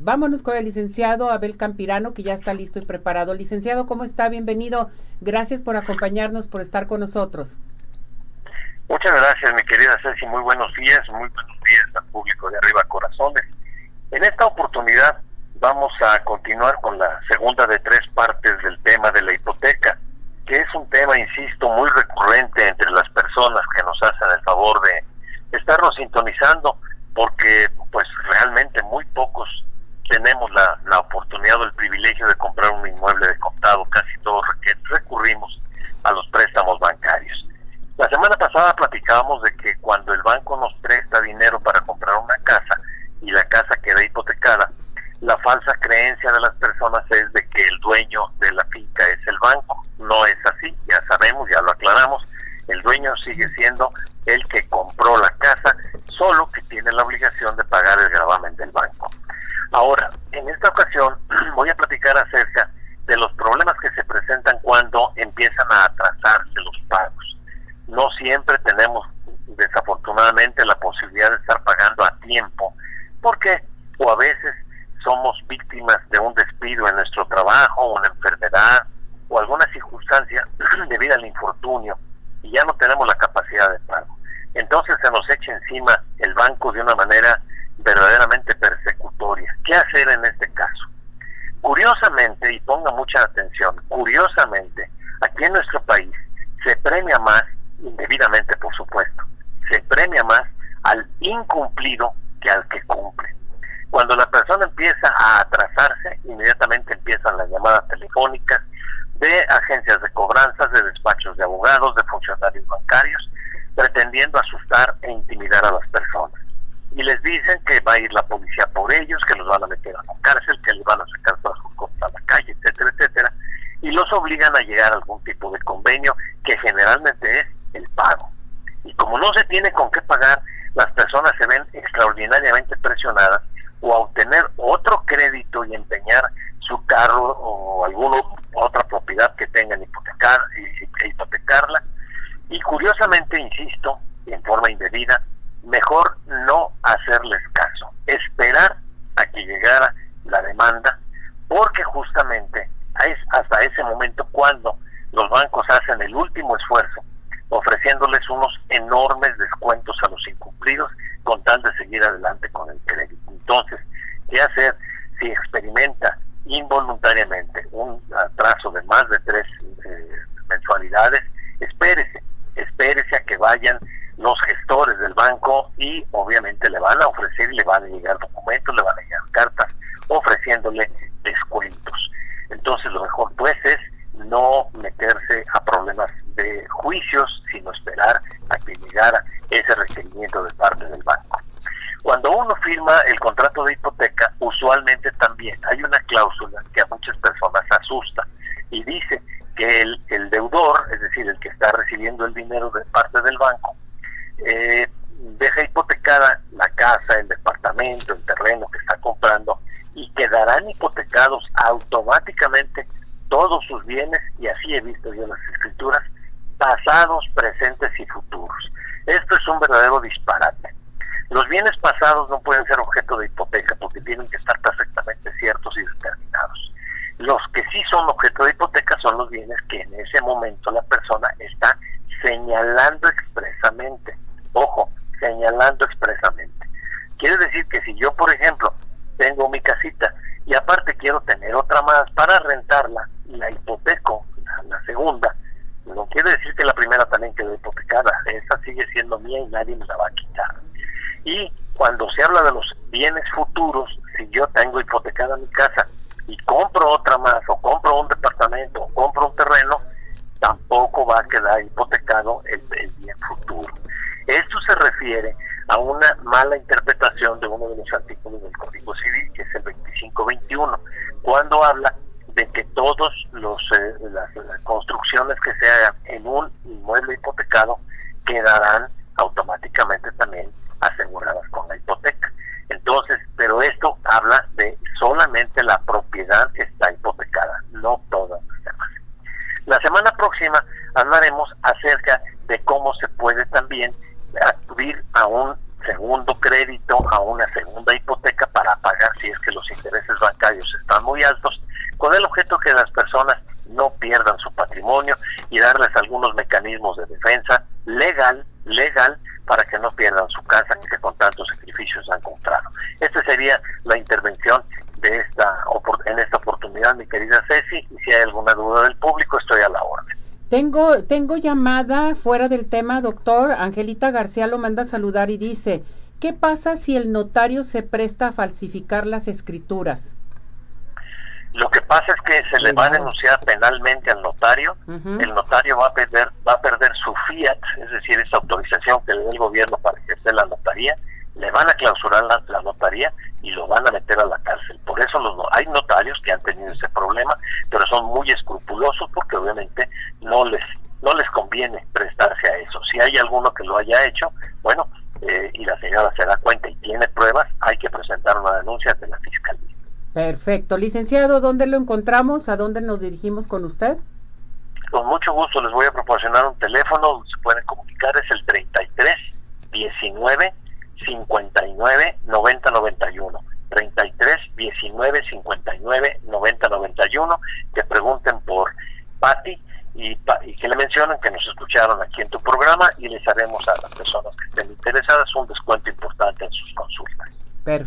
Vámonos con el licenciado Abel Campirano, que ya está listo y preparado. Licenciado, ¿cómo está? Bienvenido. Gracias por acompañarnos, por estar con nosotros. Muchas gracias, mi querida Ceci. Muy buenos días, muy buenos días al público de Arriba Corazones. En esta oportunidad vamos a continuar con la segunda de tres partes del tema de la hipoteca, que es un tema, insisto, muy recurrente entre las personas que nos hacen el favor de estarnos sintonizando, porque pues realmente muy pocos tenemos la, la oportunidad o el privilegio de comprar un inmueble de contado, casi todos recurrimos a los préstamos bancarios. La semana pasada platicábamos de que cuando el banco nos presta dinero para comprar una casa y la casa queda hipotecada, la falsa creencia de las personas es de que el dueño de la finca es el banco. No es así, ya sabemos, ya lo aclaramos, el dueño sigue siendo el que compró la casa, solo que tiene la obligación de pagar el gravamen del banco. Ahora, en esta ocasión voy a platicar acerca de los problemas que se presentan cuando empiezan a atrasarse los pagos. No siempre tenemos desafortunadamente la posibilidad de estar pagando a tiempo, porque o a veces somos víctimas de un despido en nuestro trabajo, una enfermedad o alguna circunstancia debido al infortunio y ya no tenemos la capacidad de pago. Entonces se nos echa encima el banco de una manera verdaderamente persecutoria. ¿Qué hacer en este caso? Curiosamente, y ponga mucha atención, curiosamente, aquí en nuestro país se premia más, indebidamente por supuesto, se premia más al incumplido que al que cumple. Cuando la persona empieza a atrasarse, inmediatamente empiezan las llamadas telefónicas de agencias de cobranzas, de despachos de abogados, de funcionarios bancarios, pretendiendo asustar e intimidar a las personas y les dicen que va a ir la policía por ellos, que los van a meter a la cárcel, que les van a sacar todas sus cosas a la calle, etcétera, etcétera, y los obligan a llegar a algún tipo de convenio que generalmente es pago. Y como no se tiene con qué pagar, las personas se ven extraordinariamente presionadas o a obtener otro crédito y empeñar su carro o alguna otra propiedad que tengan hipotecar, y, hipotecarla. Y curiosamente, insisto, en forma indebida, mejor no hacerles caso, esperar a que llegara la demanda, porque justamente es hasta ese momento cuando los bancos hacen el último esfuerzo, ofreciéndoles unos enormes descuentos a los incumplidos con tal de seguir adelante con el crédito. Entonces, ¿qué hacer si experimenta involuntariamente un atraso de más de tres eh, mensualidades? Espérese, espérese a que vayan los gestores del banco y obviamente le van a ofrecer y le van a llegar documentos, le van a llegar cartas ofreciéndole descuentos. Entonces lo mejor pues es no meterse a juicios, sino esperar a que llegara ese requerimiento de parte del banco. Cuando uno firma el contrato de hipoteca, usualmente también hay una cláusula que a muchas personas asusta y dice que el, deudor, es decir, el que está recibiendo el dinero de parte del banco, eh, deja hipotecada la casa, el departamento, el terreno que está comprando y quedarán hipotecados automáticamente todos sus bienes, y así he visto yo las escrituras, pasados, presentes y futuros. Esto es un verdadero disparate. Los bienes pasados no pueden ser objeto de hipoteca porque tienen que estar perfectamente ciertos y determinados. Los que sí son objeto de hipoteca son los bienes que en ese momento la persona está señalando expresamente ojo, señalando expresamente. Quiere decir que si yo, por ejemplo, tengo mi casita y aparte quiero tener otra más para rentarla y la hipoteco, la, segunda, no quiere decir que la primera también quedó hipotecada, esa sigue siendo mía y nadie me la va a quitar. Y cuando se habla de los bienes futuros, si yo tengo hipotecada mi casa y compro otra más, o compro un departamento, o compro un terreno, tampoco va a quedar hipotecado el bien futuro. Esto se refiere a una mala interpretación de uno de los artículos del Código Civil, que es el 2521, cuando habla de que todos los eh, las, construcciones que se hagan en un inmueble hipotecado quedarán automáticamente también aseguradas con la hipoteca. Entonces, pero esto habla de solamente la propiedad que está hipotecada, no todas las demás. La semana próxima hablaremos acerca de cómo se puede también acudir a un segundo crédito, a una segunda hipoteca para pagar si es que los intereses bancarios están muy altos, con el objeto que las personas no pierdan su patrimonio y darles algunos mecanismos de defensa legal, legal, para que no pierdan su casa que con tantos sacrificios han comprado. Esta sería la intervención de esta en esta oportunidad, mi querida Ceci, y si hay alguna duda del público, estoy a la orden. Tengo, tengo llamada fuera del tema, doctor. Angelita García lo manda a saludar y dice, ¿qué pasa si el notario se presta a falsificar las escrituras? Lo que pasa es que se le va a denunciar penalmente al notario, el notario va a perder va a perder su fiat, es decir, esa autorización que le da el gobierno para ejercer la notaría, le van a clausurar la, notaría y lo van a meter a la cárcel. Por eso los, hay notarios que han tenido ese problema, pero son muy escrupulosos porque obviamente no les no les conviene prestarse a eso. Si hay alguno que lo haya hecho, bueno, eh, y la señora se da cuenta y tiene pruebas, hay que presentar una denuncia ante la fiscalía. Perfecto. Licenciado, ¿dónde lo encontramos? ¿A dónde nos dirigimos con usted? Con mucho gusto les voy a proporcionar un teléfono donde se pueden comunicar, es el 33 19 59 90 91. 33 19 59 90 91. Que pregunten por Patti y, y, que le mencionen que nos escucharon aquí en tu programa y les haremos a las personas que estén interesadas un descuento importante en sus consultas.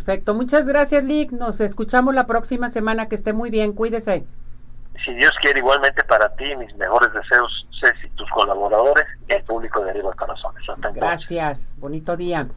Perfecto, muchas gracias Lick, nos escuchamos la próxima semana, que esté muy bien, cuídese. Si Dios quiere, igualmente para ti, mis mejores deseos, Ceci, tus colaboradores y el público de Arriba Corazones. Gracias, bonito día.